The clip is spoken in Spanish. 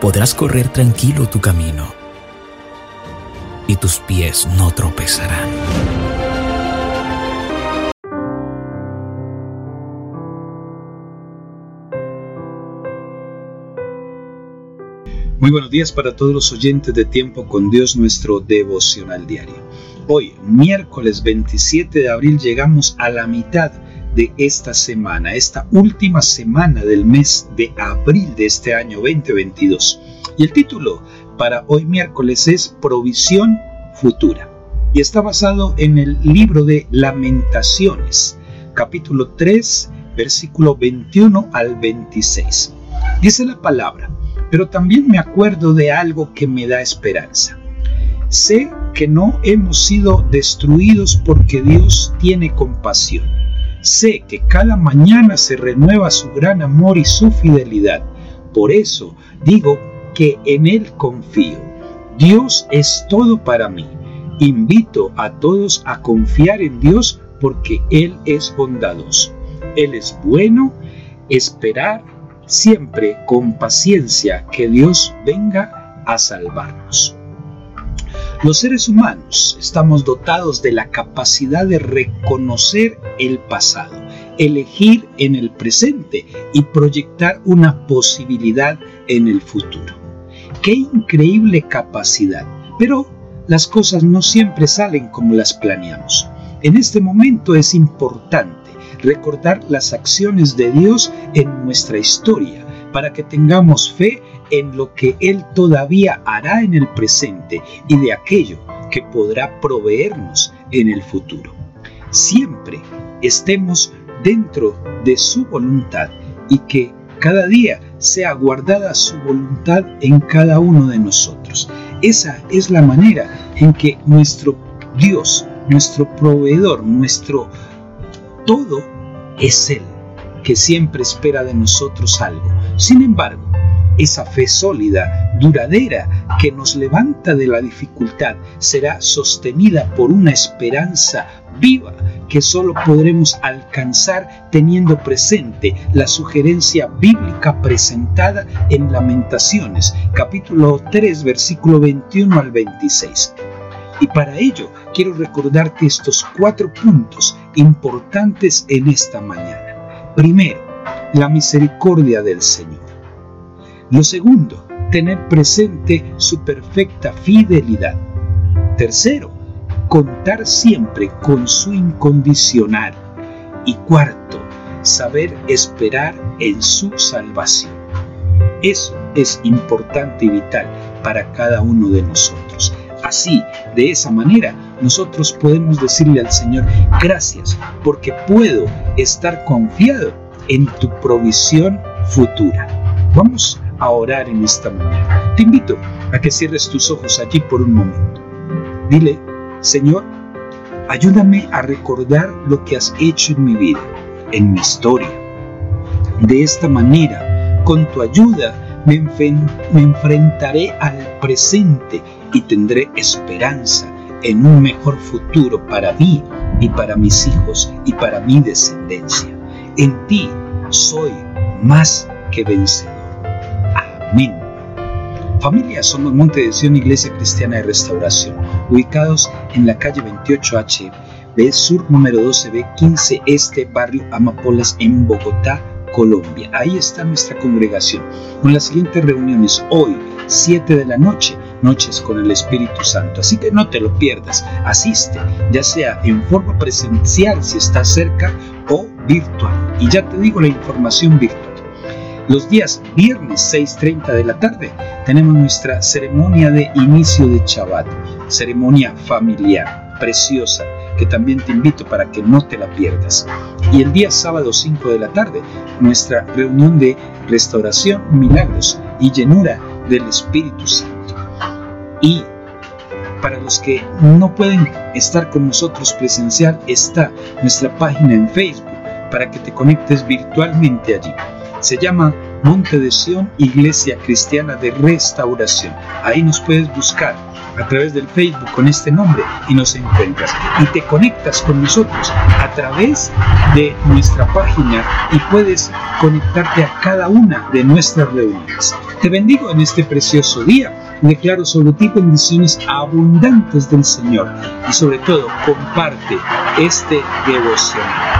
Podrás correr tranquilo tu camino y tus pies no tropezarán. Muy buenos días para todos los oyentes de Tiempo con Dios, nuestro devocional diario. Hoy, miércoles 27 de abril, llegamos a la mitad de esta semana, esta última semana del mes de abril de este año 2022. Y el título para hoy miércoles es Provisión Futura. Y está basado en el libro de Lamentaciones, capítulo 3, versículo 21 al 26. Dice la palabra, pero también me acuerdo de algo que me da esperanza. Sé que no hemos sido destruidos porque Dios tiene compasión. Sé que cada mañana se renueva su gran amor y su fidelidad. Por eso digo que en Él confío. Dios es todo para mí. Invito a todos a confiar en Dios porque Él es bondadoso. Él es bueno, esperar siempre con paciencia que Dios venga a salvarnos. Los seres humanos estamos dotados de la capacidad de reconocer el pasado, elegir en el presente y proyectar una posibilidad en el futuro. ¡Qué increíble capacidad! Pero las cosas no siempre salen como las planeamos. En este momento es importante recordar las acciones de Dios en nuestra historia, para que tengamos fe en lo que Él todavía hará en el presente y de aquello que podrá proveernos en el futuro. Siempre estemos dentro de su voluntad y que cada día sea guardada su voluntad en cada uno de nosotros. Esa es la manera en que nuestro Dios, nuestro proveedor, nuestro todo es Él, que siempre espera de nosotros algo. Sin embargo, esa fe sólida, duradera, que nos levanta de la dificultad, será sostenida por una esperanza viva que solo podremos alcanzar teniendo presente la sugerencia bíblica presentada en Lamentaciones, capítulo 3, versículo 21 al 26. Y para ello quiero recordarte estos cuatro puntos importantes en esta mañana. Primero, la misericordia del Señor. Lo segundo, tener presente su perfecta fidelidad. Tercero, contar siempre con su incondicional. Y cuarto, saber esperar en su salvación. Eso es importante y vital para cada uno de nosotros. Así, de esa manera, nosotros podemos decirle al Señor, gracias, porque puedo estar confiado en tu provisión futura. Vamos a orar en esta mañana. Te invito a que cierres tus ojos allí por un momento. Dile, Señor, ayúdame a recordar lo que has hecho en mi vida, en mi historia. De esta manera, con tu ayuda, me, enfrentaré al presente y tendré esperanza en un mejor futuro para mí y para mis hijos y para mi descendencia. En ti soy más que vencedor. Amén. Familia, somos Monte de Sion, Iglesia Cristiana de Restauración, ubicados en la calle 28H, B Sur número 12B 15 Este, barrio Amapolas, en Bogotá, Colombia. Ahí está nuestra congregación con las siguientes reuniones hoy, 7 de la noche, noches con el Espíritu Santo. Así que no te lo pierdas, asiste, ya sea en forma presencial si está cerca o virtual. Y ya te digo la información virtual. Los días viernes 6.30 de la tarde tenemos nuestra ceremonia de inicio de Shabbat, ceremonia familiar, preciosa, que también te invito para que no te la pierdas. Y el día sábado 5 de la tarde, nuestra reunión de restauración, milagros y llenura del Espíritu Santo. Y para los que no pueden estar con nosotros presencial, está nuestra página en Facebook para que te conectes virtualmente allí. Se llama Monte de Sion Iglesia Cristiana de Restauración. Ahí nos puedes buscar a través del Facebook con este nombre y nos encuentras. Y te conectas con nosotros a través de nuestra página y puedes conectarte a cada una de nuestras reuniones. Te bendigo en este precioso día. Declaro sobre ti bendiciones abundantes del Señor y sobre todo comparte este devoción.